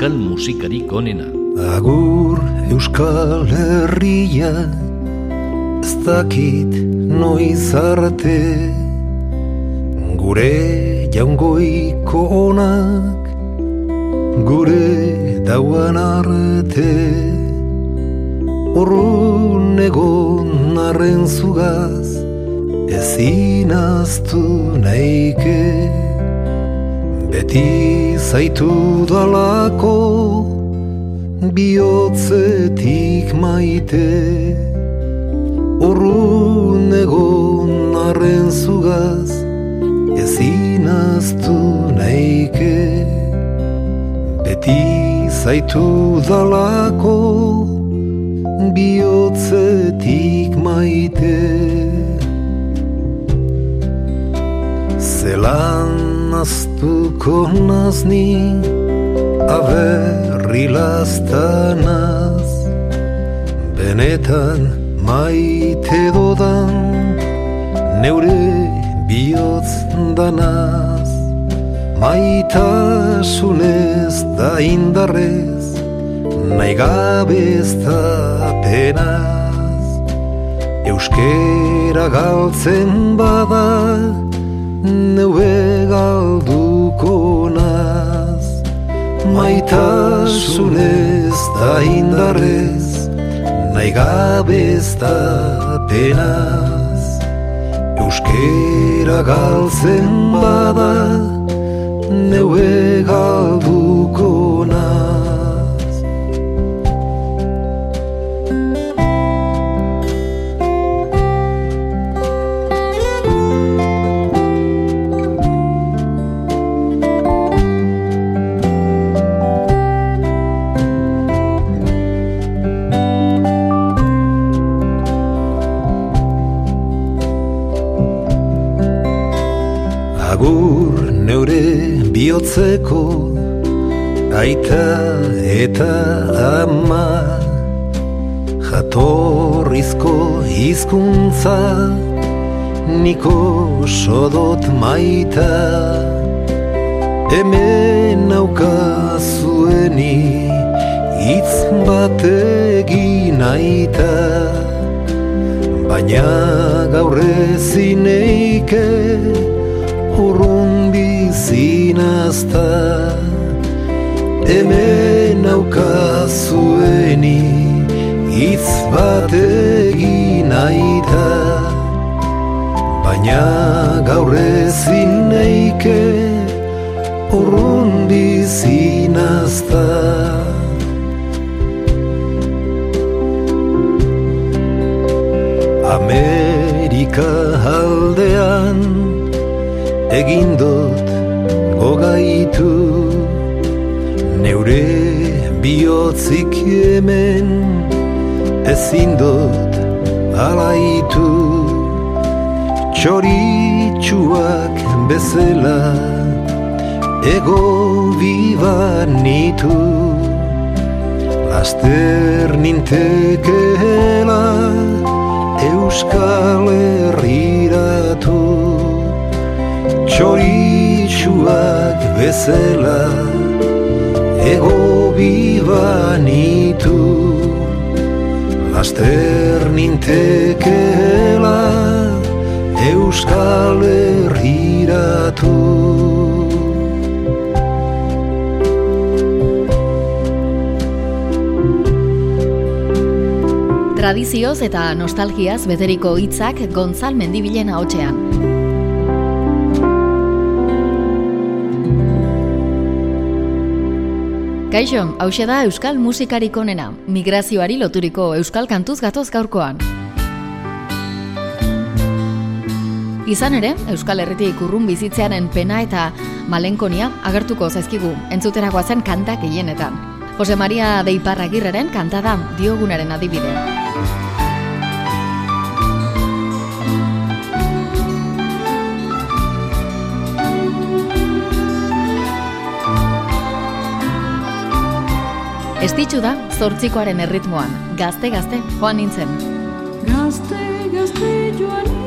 euskal musikarik onena. Agur euskal herria, ez dakit noiz arte, gure jaungoiko onak, gure dauan arte, urrun egon arren zugaz, ezin aztu nahike, beti zaitu dalako, bihotzetik maite, urrun egon arren zugaz, ezin aztu nahike, beti zaitu dalako, bihotzetik maite. Zelan aztuko nazni, aberri lastanaz, benetan maite dodan, neure bihotz danaz, maitasunez da indarrez, nahi da penaz. Euskera galtzen bada, neue galduko naz. Maitasunez da indarrez, nahi gabe ez da penaz. Euskera galtzen bada, neue galduko bihotzeko aita eta ama jatorrizko hizkuntza niko sodot maita. Hemen naukazueni hitz bat egin aita baina gaur ezineike urrun bizinazta hemen aukazueni hitz bat egin aita baina gaur ezin neike urrun Eta nostalgiaz beteriko hitzak Gontzal Mendibilen ahotsean. Kaixo, hause da Euskal musikarik onena, migrazioari loturiko Euskal kantuz gatoz gaurkoan. Izan ere, Euskal Herritik urrun bizitzearen pena eta malenkonia agertuko zaizkigu, entzuterakoa zen kanta gehienetan. Jose Maria Deiparragirreren kanta da diogunaren adibide. Estitxu da, zortzikoaren erritmoan, gazte-gazte joan nintzen. Gazte, gazte joan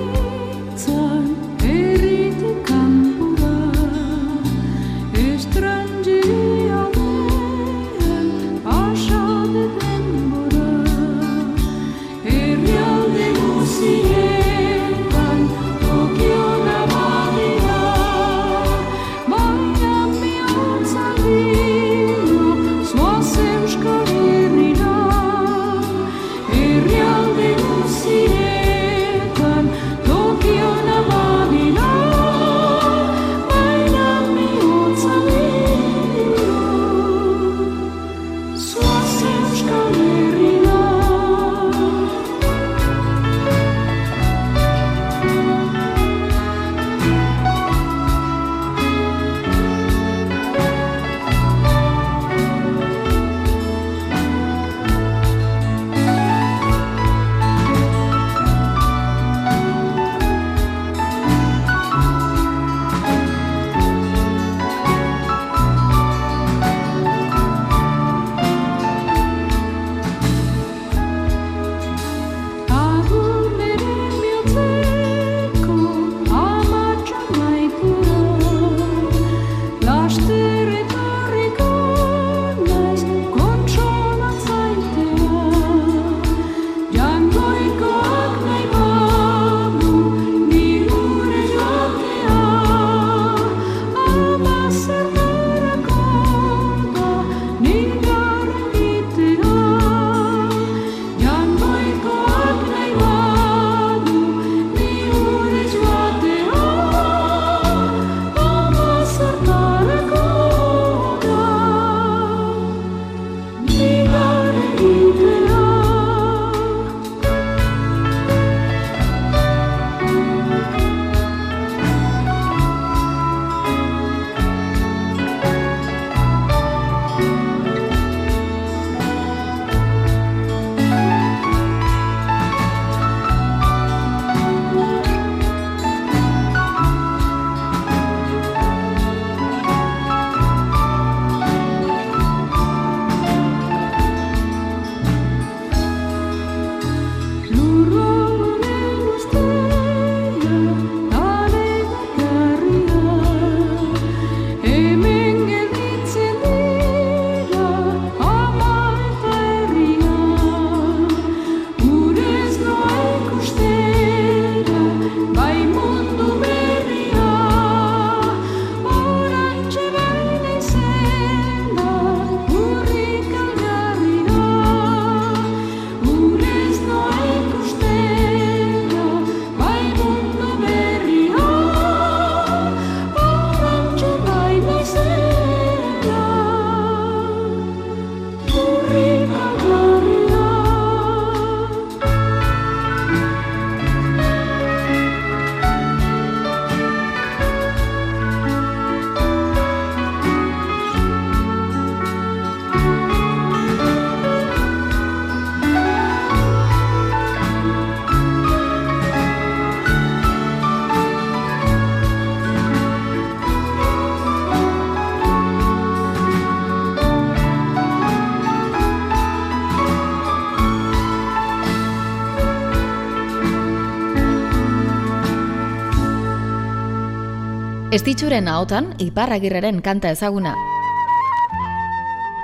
Estitxuren ahotan, iparragirreren kanta ezaguna.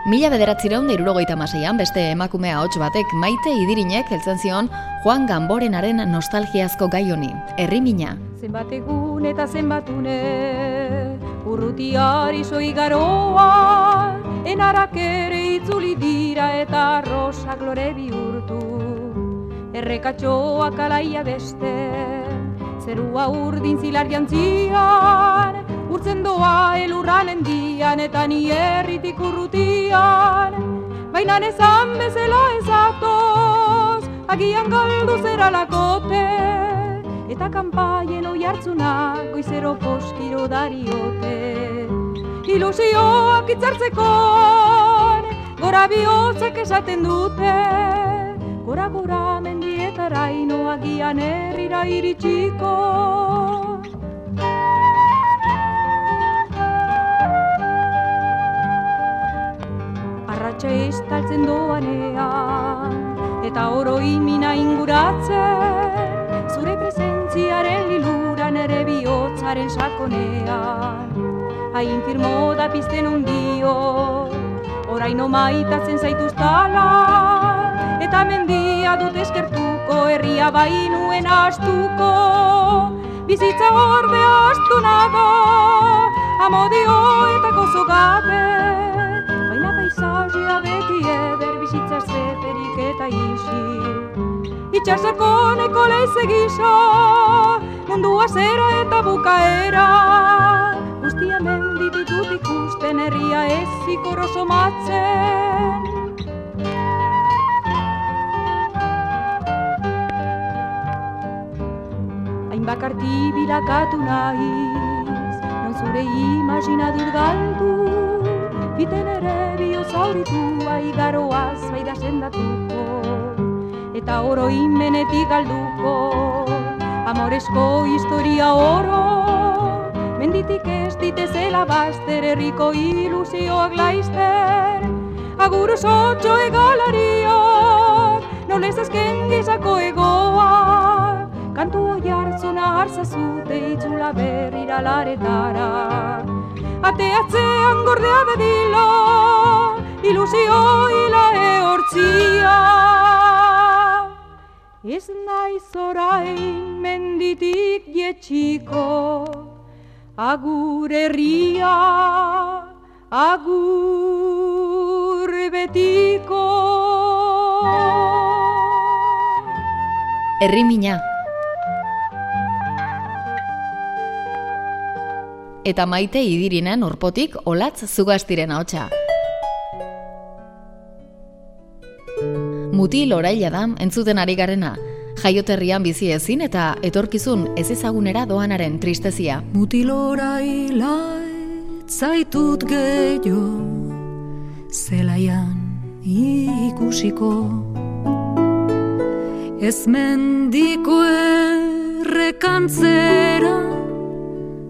Mila bederatzireun da maseian beste emakumea ahots batek maite idirinek heltzen zion Juan Gamborenaren nostalgiazko gai honi, herrimina. Zenbat egun eta zenbatune Urrutiari soi garoa Enarak ere itzuli dira eta rosak lore bihurtu Errekatxoak alaia beste Zerua urdin zilar jantzian Urtzen doa elurran endian eta ni herritik urrutian. Baina ezan bezala ezatoz Agian galdu zera lakote Eta kanpaien oi hartzuna goizero poskiro dariote. Ilusioak itzartzeko Gora bihotzak esaten dute Gora gora mendietara inoagian herrira iritsiko. Arratxa estaltzen doanean Eta oroi mina inguratzen Zure presentziaren liluran ere bihotzaren sakonean. Hain firmo da pizten ondio Oraino maitatzen zaituztala Eta mendia dut eskertuko Herria bainuen astuko Bizitza ordea astu nago Amodio eta gozo Baina paisazia beti eder Bizitza zeterik eta isi. Itxasako neko leize gisa Mundua zera eta bukaera. Guztia mendititut ikusten herria ez ikoro bakarti bilakatu nahiz Non zure imaginadur galdu Biten ere biozauritua igaroaz baida sendatuko. Eta oro inmenetik galduko Amoresko historia oro. Menditik ez ditezela bazter herriko ilusioak laizter. Agur osotxo egalariak Nolez azken gizako hoi hartzona hartzazute itzula berrira laretara Ateatzean gordea bedila Ilusio hila ehortzia Ez naiz orain menditik jetxiko Agur herria, agur betiko. Herrimina. Eta maite idirinen orpotik olatz zugastiren ahotsa. Mutil oraila da entzuten ari garena, jaioterrian bizi ezin eta etorkizun ez ezagunera doanaren tristezia. Mutilora zaitut gehiago zelaian ikusiko Ez mendiko errekantzera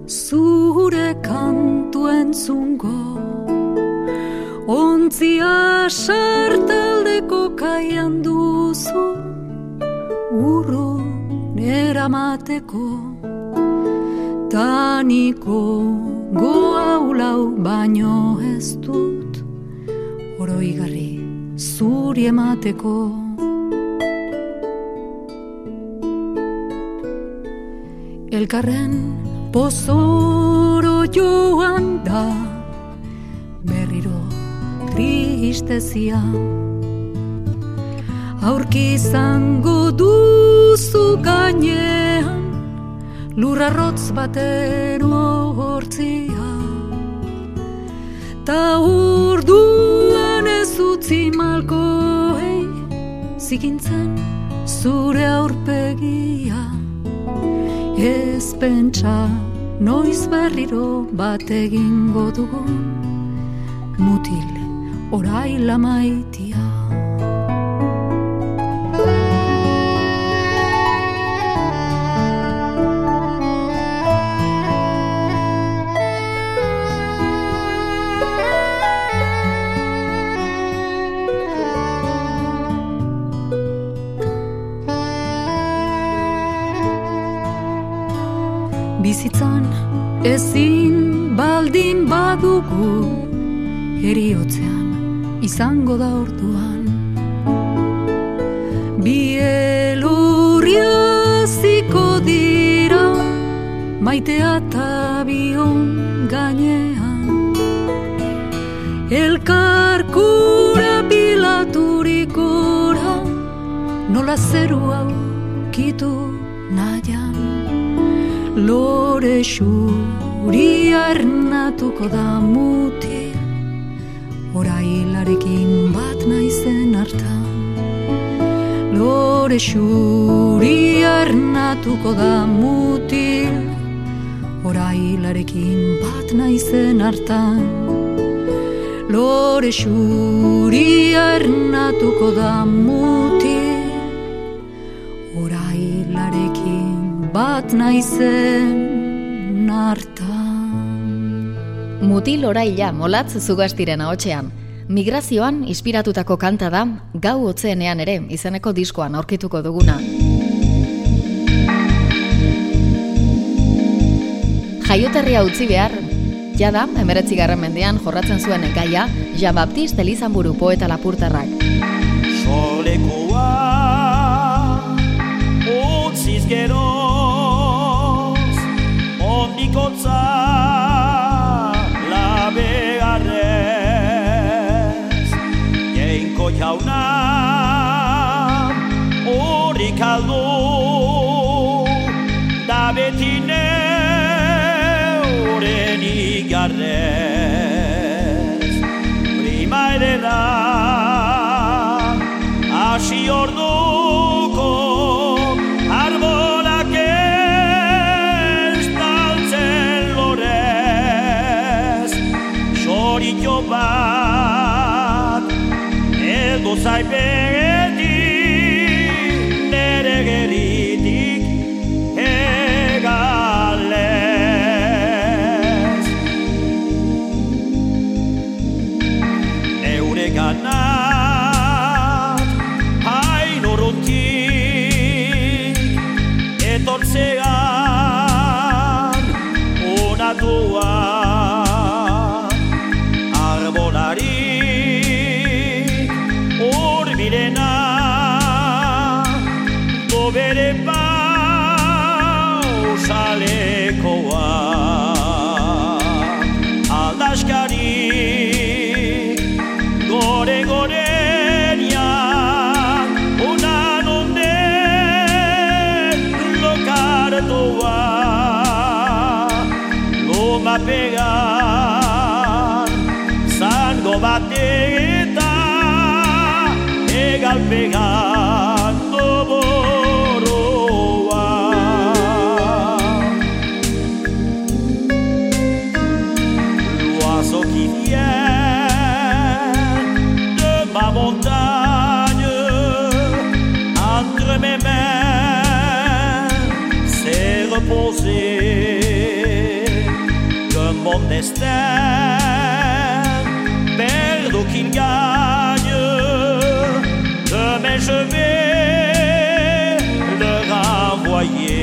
zure kantu entzungo Ontzia sartaldeko kaian duzu urro eramateko. Taniko goaulau baino ez dut oroigarri zuri emateko. Elkarren pozoro joan da berriro tristezia aurki izango duzu gainean lurrarrotz baten hortzia ta urduan ez utzi malkoei zikintzen zure aurpegia ez pentsa noiz berriro bat egingo dugun. Mutil oraila maitia eriotzean izango da orduan. Bielurriaziko dira maitea eta bion gainean. Elkarkura bilaturikura nola zeru hau kitu nahian. Lore xuri arnatuko da mutil orailarekin bat naizen hartan. Lore xuri arnatuko da mutil. Orailarekin bat naizen hartan. Lore xuri arnatuko da mutil. Orailarekin bat naizen hartan Mutil oraila molatz zugastiren ahotsean. Migrazioan inspiratutako kanta da gau hotzeenean ere izeneko diskoan aurkituko duguna. Jaioterria utzi behar, jada, emeretzi garren mendean jorratzen zuen gaia, Jean Baptiste Elizanburu poeta lapurtarrak. Solekoa utziz geroz ondikotza Da. Hasi orduko arbolak estaltzen lorez. Bat eldu zaipeti loma pegan zango bateta egal pegando boroa l'oiseau qui vient de ma montagne entre mes mains s'est reposé leur destin, perdent ou qu'ils gagnent, demain je vais leur renvoyer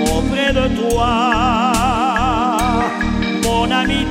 auprès de toi mon ami.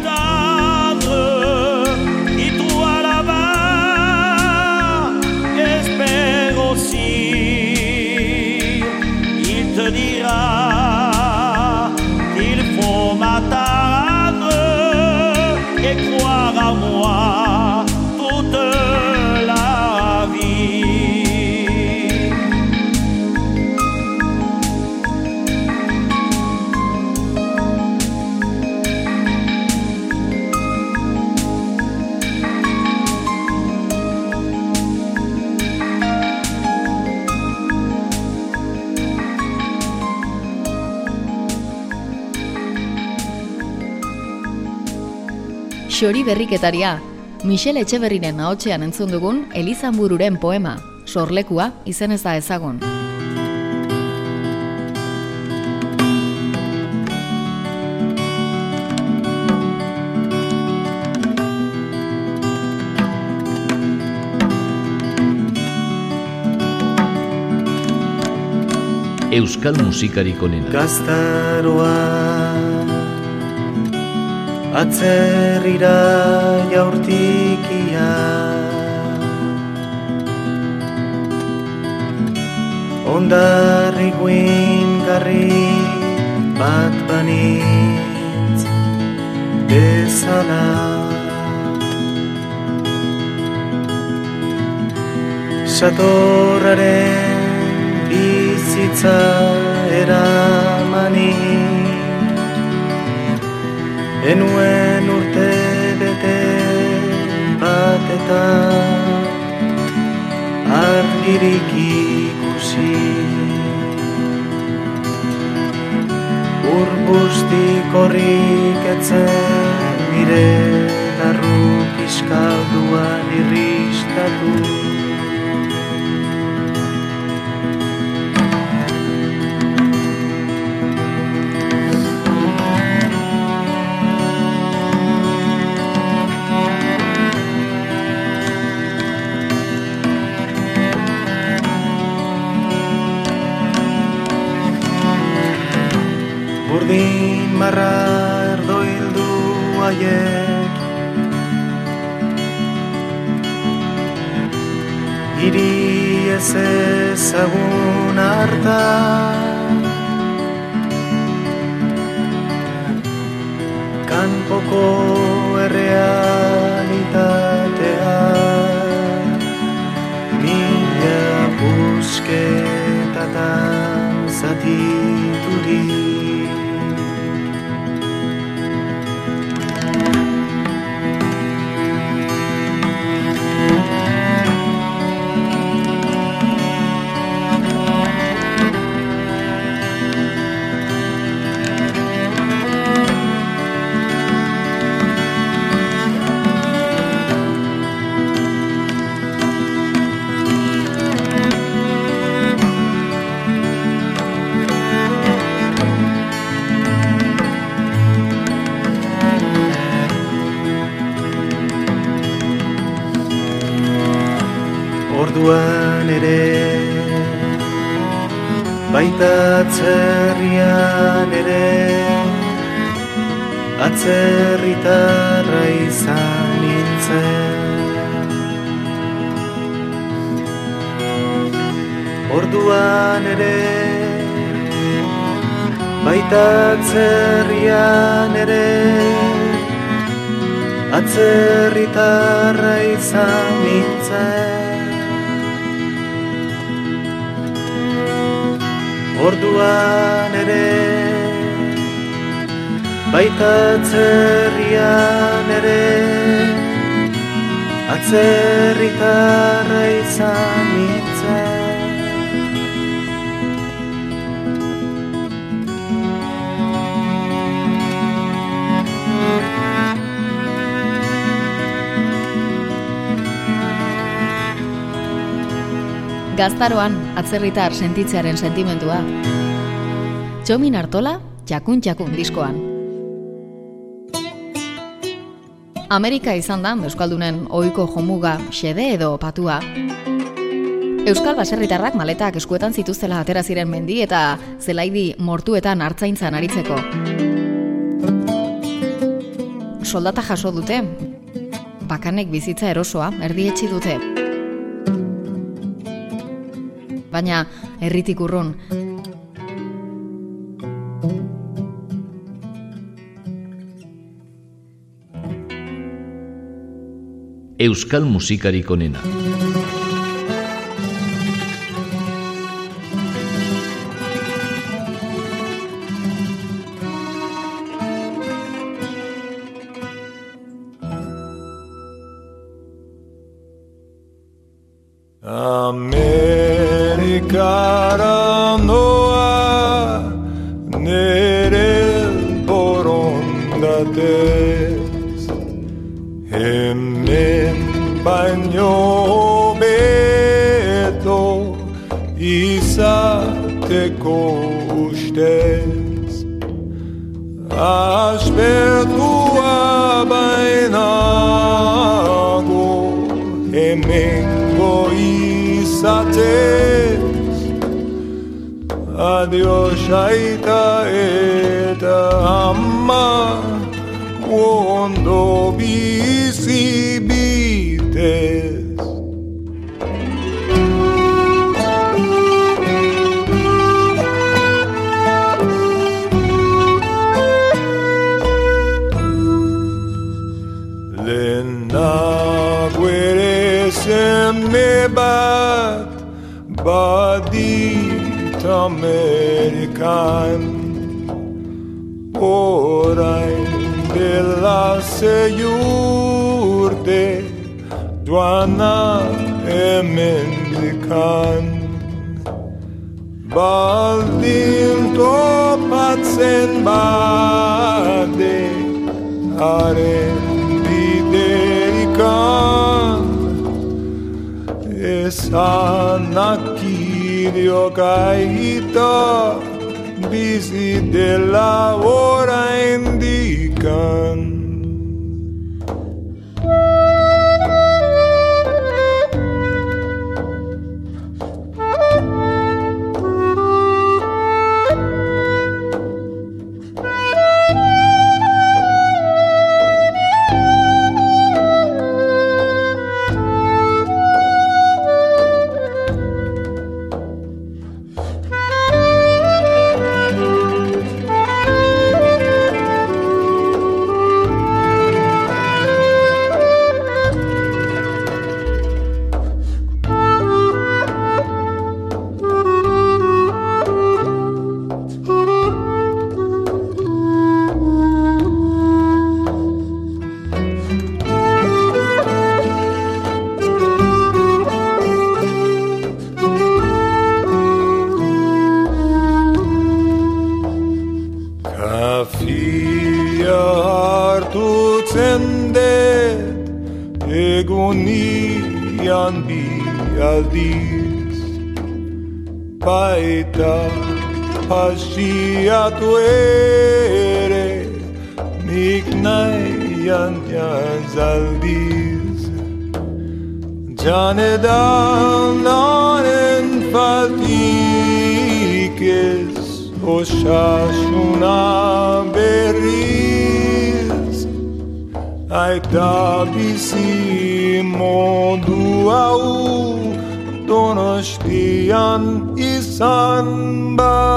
Xori berriketaria, Michel Etxeberriren ahotsean entzun dugun Elizanbururen poema, sorlekua izen ez da ezagun. Euskal musikarik onena. Gaztaroa Atzerrira jaurtikia Ondarri guin garri bat banitz bezala. Satorraren bizitza eramani Enuen urte bete bat eta argirik ikusi. Urbustik horrik etzen nire larruk iskalduan irristatu Burdin marra erdo hildu aiek Iri ez ezagun harta. Kanpoko errealitatea. Mila busketatan zatiturik Gaztaroan atzerritar sentitzearen sentimentua. Txomin Artola, txakun txakun diskoan. Amerika izan da Euskaldunen ohiko jomuga xede edo patua. Euskal baserritarrak maletak eskuetan zituztela atera ziren mendi eta zelaidi mortuetan hartzaintzan aritzeko. Soldata jaso dute, bakanek bizitza erosoa erdietxi dute. Baina herritik urrun Euskal musikarik onena. Topatzen bade Haren biderikan Esanak idio gaita Bizi dela orain Aita bizi modu hau donostian izan balditz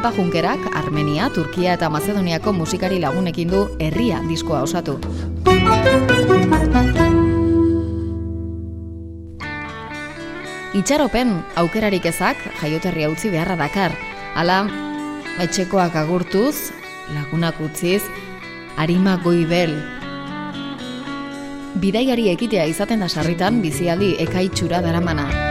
Kepa Junkerak, Armenia, Turkia eta Mazedoniako musikari lagunekin du herria diskoa osatu. Itxaropen aukerarik ezak jaioterria utzi beharra dakar. Hala, etxekoak agurtuz, lagunak utziz, harima goibel. Bidaiari ekitea izaten da sarritan bizialdi ekaitxura daramana.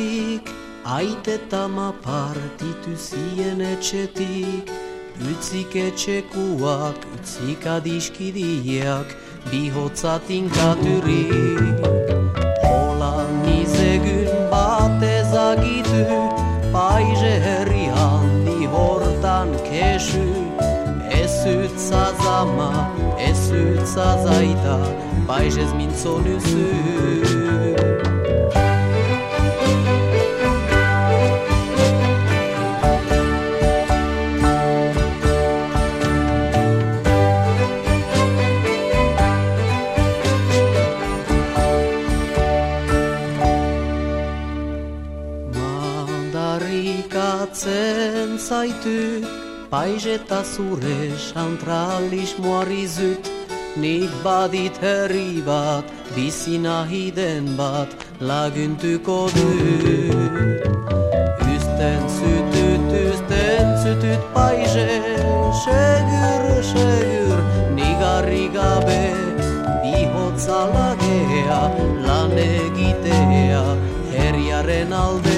Zunagatik Aite tama partitu zien etxetik. Utzik etxekuak, utzik adiskidiak Bihotzatin katurik Hola nizegun bat ezagitu Paize herri handi hortan kesu. Ez utza zama, ez utza zaita Paizez mintzo Mandarikatzen zaitu Paizeta zure santralismoari zut Nik badit herri bat, bizi nahi den bat laguntuko dut. Ysten zytyt, ysten zytyt paise Segur, segur, nigarri gabe Bihotza lagea, lan egitea Herriaren alde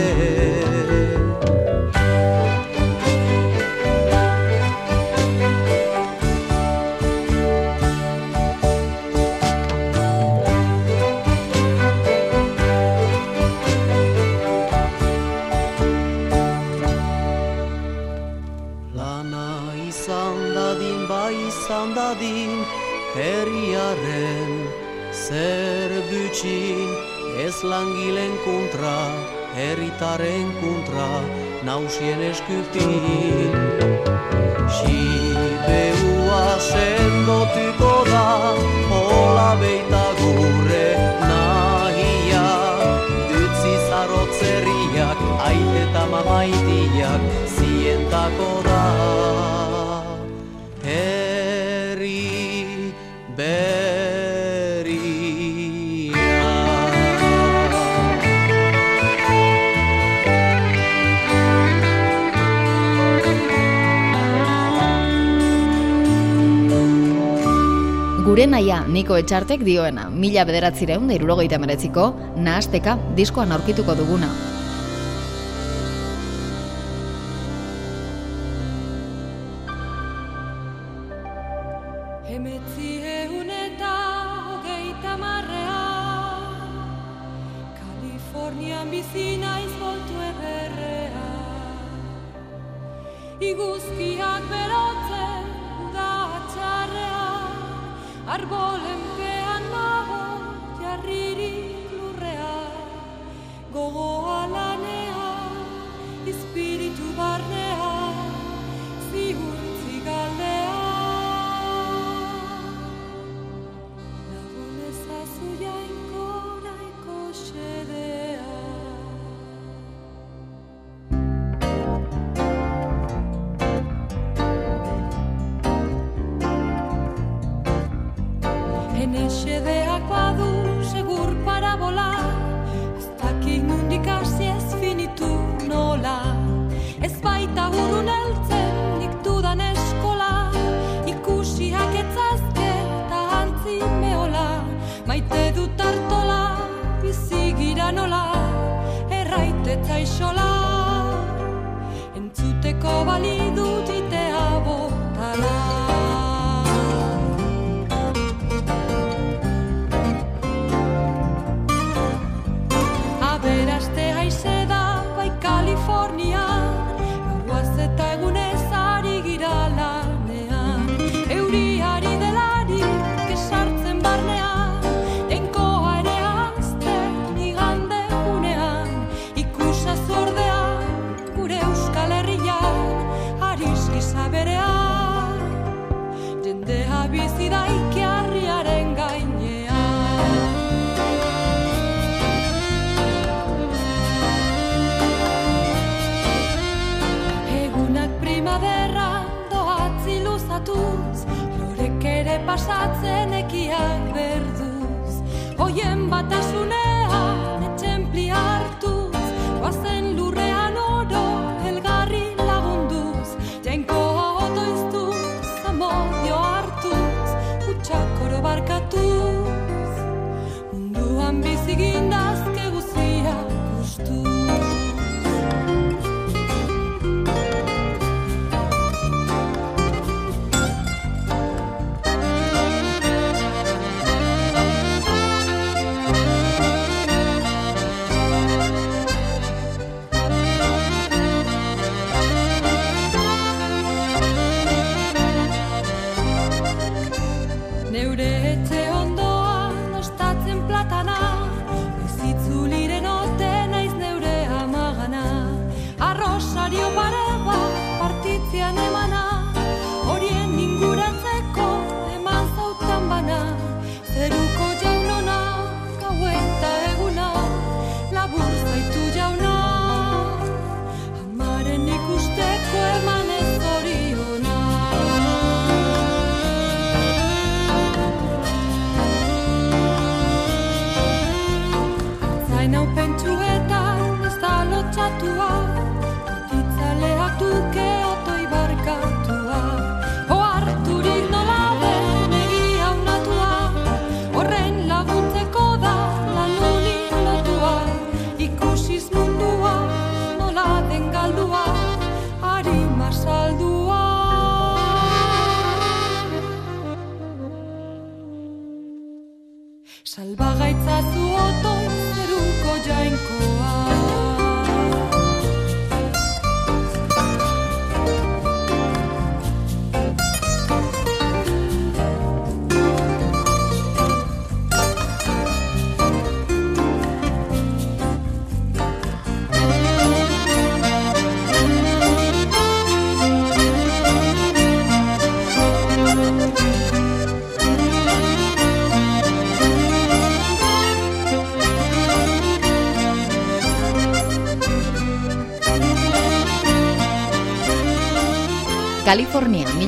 ez langilen kontra, herritaren kontra, nausien eskutin. Sibeua sendotuko da, hola beita gure nahia, utzi zarotzerriak, aite eta mamaitiak, zientako da. Gure naia Niko Etxartek dioena, mila bederatzireun da irurogeita meretziko, nahasteka diskoan aurkituko duguna. Hemetzi egun eta hogeita marrea Kalifornian bizi naiz ederrea Iguzkiak berotzen Arbolen pean nago jarririk lurrea Gogoa short.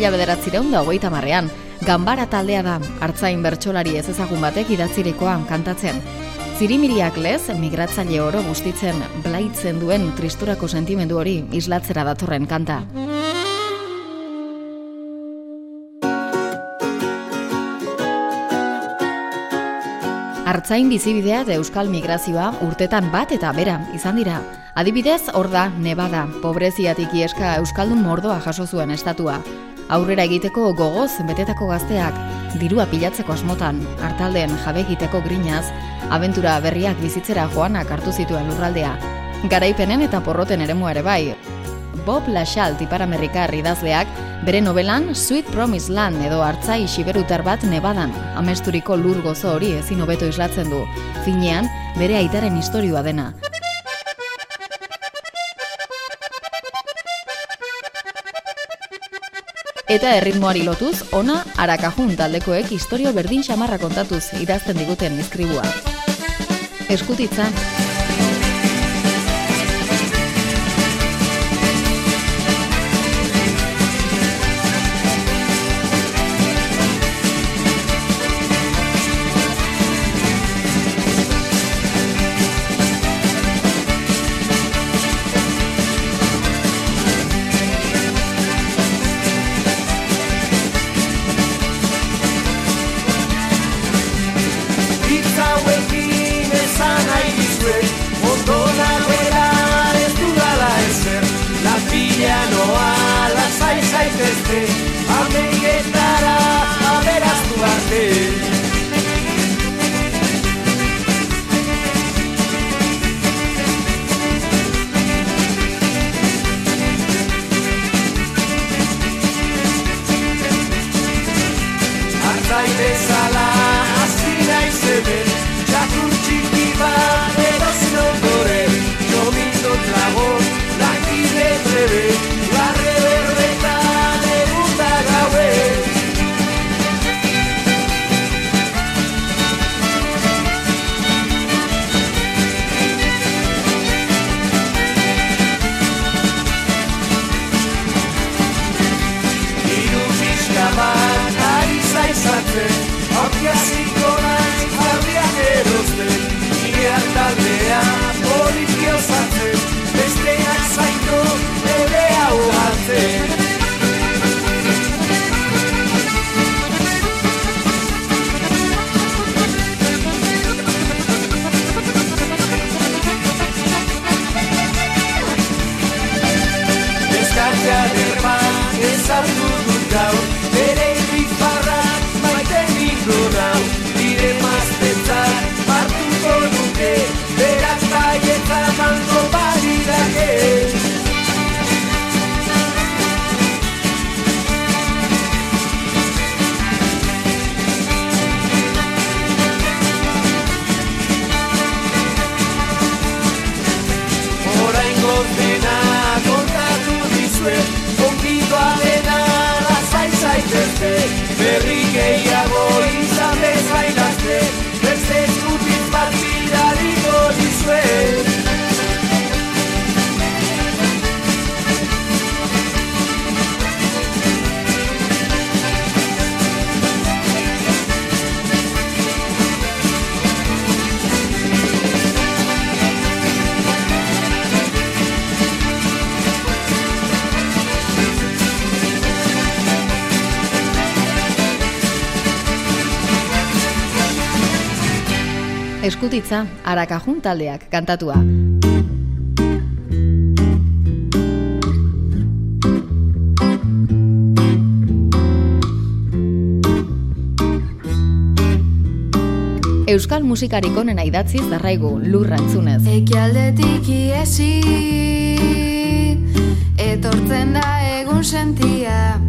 Mila bederatzireun da hogeita marrean, Gambara taldea da, hartzain bertsolari ez ezagun batek idatzirikoan kantatzen. Zirimiriak lez, migratzaile oro bustitzen blaitzen duen tristurako sentimendu hori islatzera datorren kanta. Artzain bizibidea eta euskal migrazioa urtetan bat eta bera izan dira. Adibidez, hor da, Nevada, pobreziatik ieska euskaldun mordoa jaso zuen estatua. Aurrera egiteko gogoz betetako gazteak, dirua pilatzeko asmotan, hartalden jabegiteko grinaz, abentura berriak bizitzera joanak hartu zituen lurraldea. Garaipenen eta porroten eremua ere bai, Bob Lachal tiparamerrikar idazleak bere novelan Sweet Promise Land edo hartzai siberutar bat nebadan, amesturiko lur gozo hori ezin hobeto islatzen du, finean bere aitaren istorioa dena. Eta erritmoari lotuz, ona arakajun taldekoek historio berdin xamarra kontatuz idazten diguten izkribua. Eskutitza, eskutitza arakajun taldeak kantatua. Euskal musikarik onena idatzi zarraigu lurra entzunez. Ekialdetik iesi Etortzen da egun sentia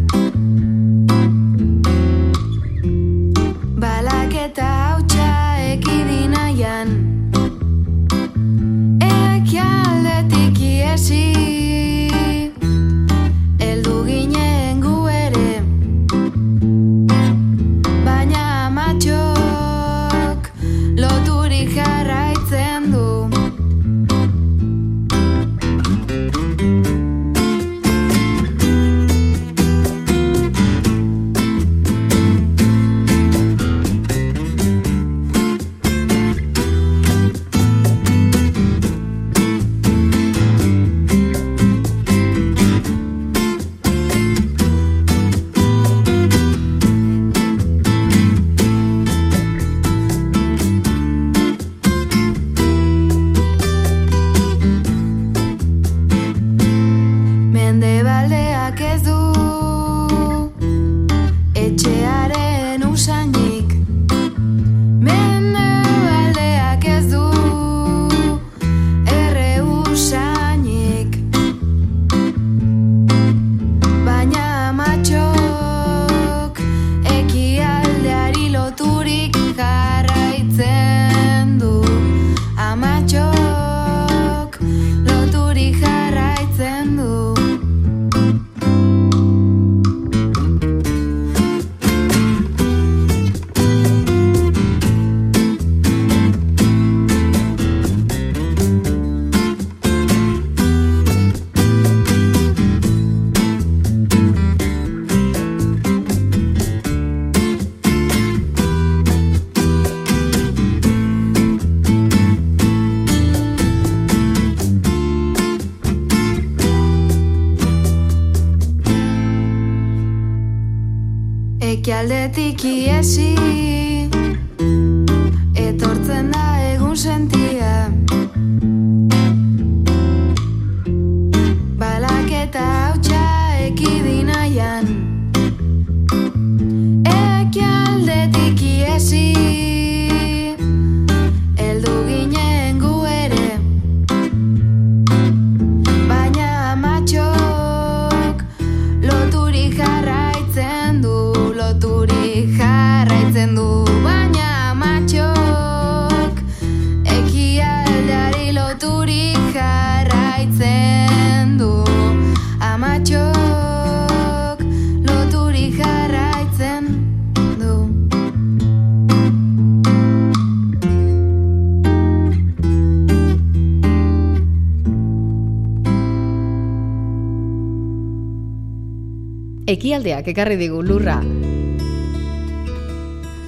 Ekialdeak ekarri digu lurra.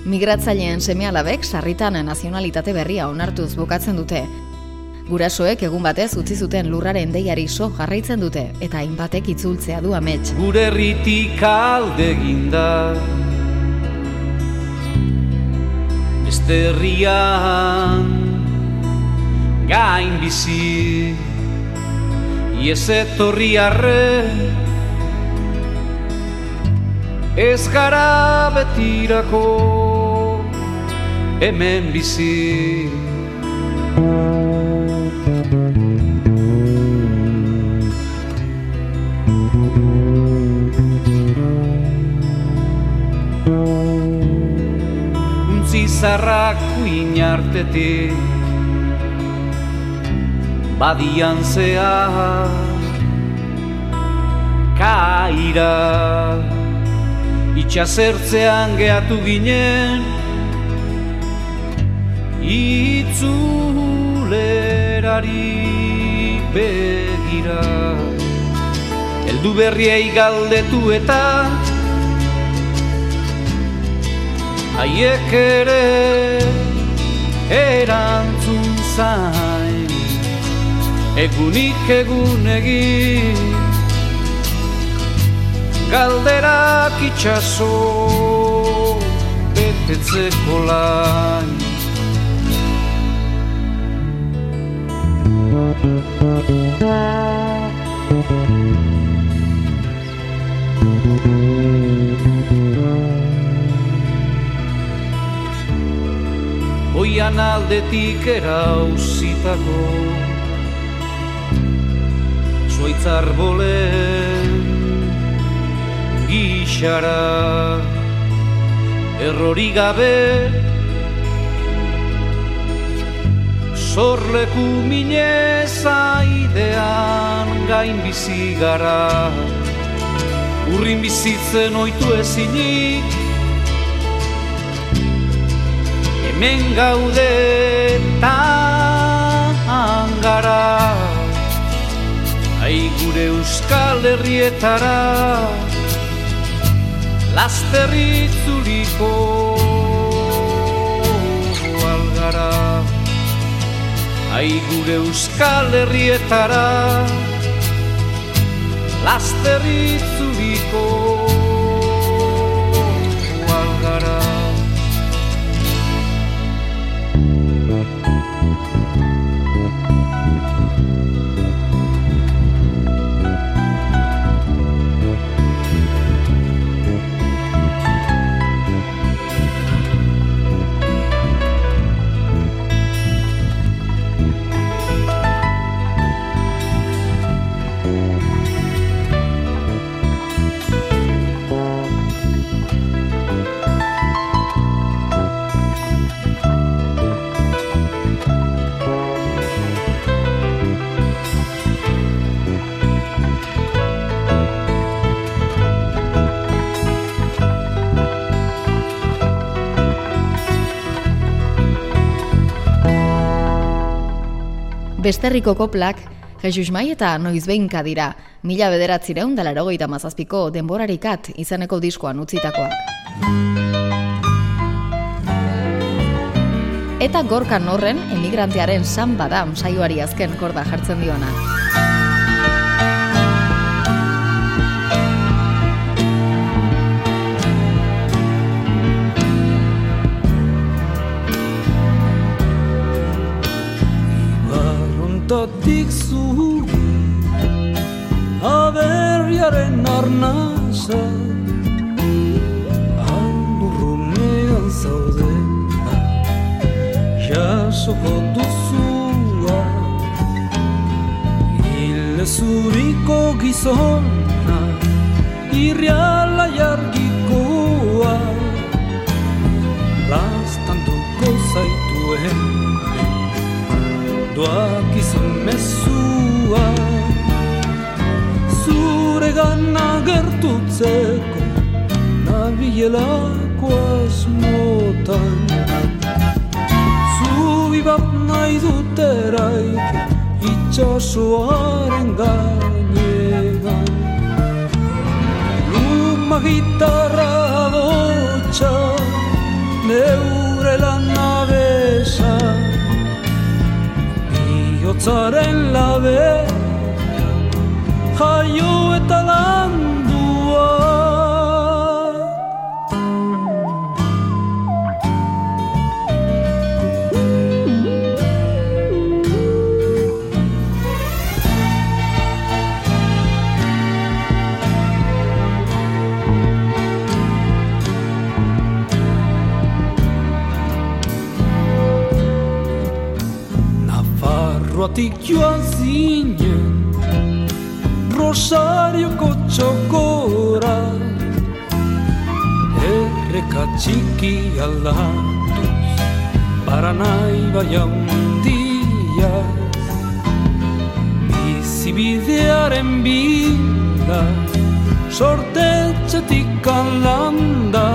Migratzaileen semealabek sarritan nazionalitate berria onartuz bukatzen dute. Gurasoek egun batez utzi zuten lurraren deiari so jarraitzen dute eta hainbatek itzultzea du amets. gure herritik alde ginda Beste herrian gain bizi Iez etorri arre Ez gara betirako hemen bizi. Untzi zarrak kuin artetik Badian zehar Kaira Itxasertzean gehatu ginen Itzulerari begira. Eldu berriei galdetu eta Haiek ere erantzun zain. Egunik egun egin Galderak itxaso betetzeko lain Oian aldetik erauzitako Zuaitzar bolen gixara Errori gabe. Zorleku mineza idean gain bizi gara. Urrin bizitzen oitu ezinik. Hemen gaude tan gara. Ai gure euskal herrietara Lasterritzuliko algara Ai gure euskal herrietara Lasterritzuliko algara Besterriko koplak, Jesus Mai eta Noiz Behinka dira, mila bederatzireun da larogeita mazazpiko denborarikat izeneko diskoan utzitakoak. Eta gorkan horren emigrantearen san badam saioari azken korda jartzen diona. Ibarrontatik zu Aberriaren arnasa Aldurrunean zaude. Jasoko duzua Hile zuriko gizona Irriala jargikoa Lastantuko zaituen Doak Zure gana gertutzeko Nabielako asmotan. Zubi bat nahi duteraik Itxasoaren gainegan Luma gitarra dotxa Neure lan abesa Biotzaren labe Eta landua Nafarroatik joan zinen Rosarioko txokora Erreka txiki aldatuz Paranai bai handia Bizibidearen bila Sortetxetik alanda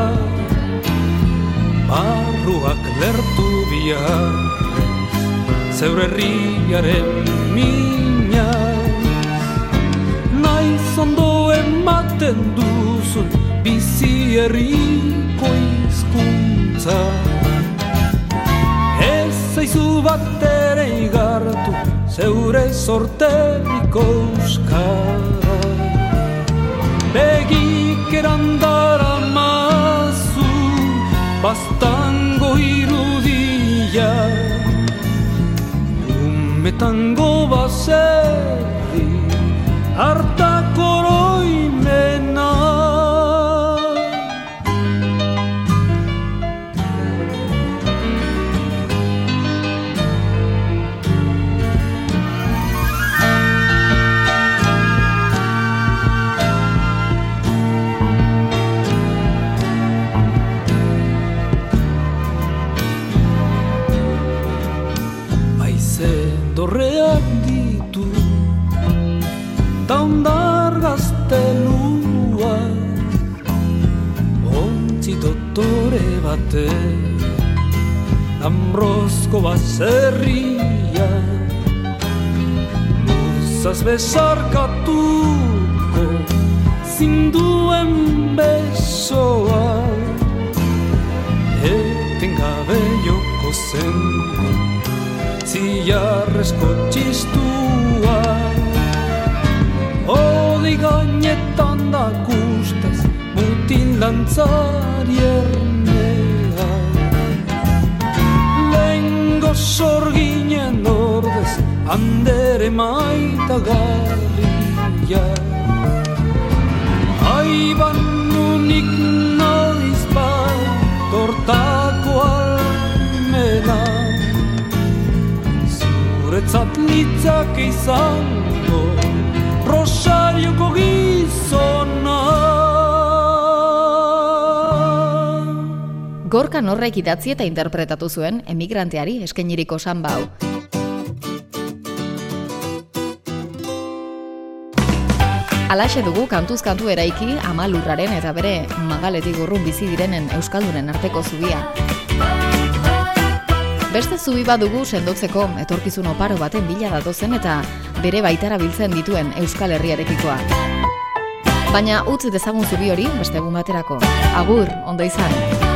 Barruak lertu biharrez Zeure herriaren mina ondo ematen duzu Bizi herriko izkuntza Ez zaizu bat ere igartu Zeure sorterriko euskara. Begik erandara mazu Bastango irudia. Umetango baserri harta corona. Ontzi dotore bate. Ambrozko baserria Uzaz besarkatuko Zinduen besoa. Etengabe joko zen Ziarrezko txistua. Odi gainetan da gustaz Mutil dantzari ernea Lengo sorginen ordez Andere maita garria Aiban unik noiz bat Tortako almena. Zuretzat litzak izango Rosarioko gizona Gorka norrek idatzi eta interpretatu zuen emigranteari eskainiriko samba hau. Alaxe dugu kantuz kantu eraiki ama lurraren eta bere magaletik urrun bizi direnen euskaldunen arteko zubia. Beste zubi bat dugu sendotzeko etorkizun oparo baten bila datozen eta bere baitara biltzen dituen euskal herriarekikoa. Baina utzi dezagun zubi hori beste egun baterako. Agur, ondo izan.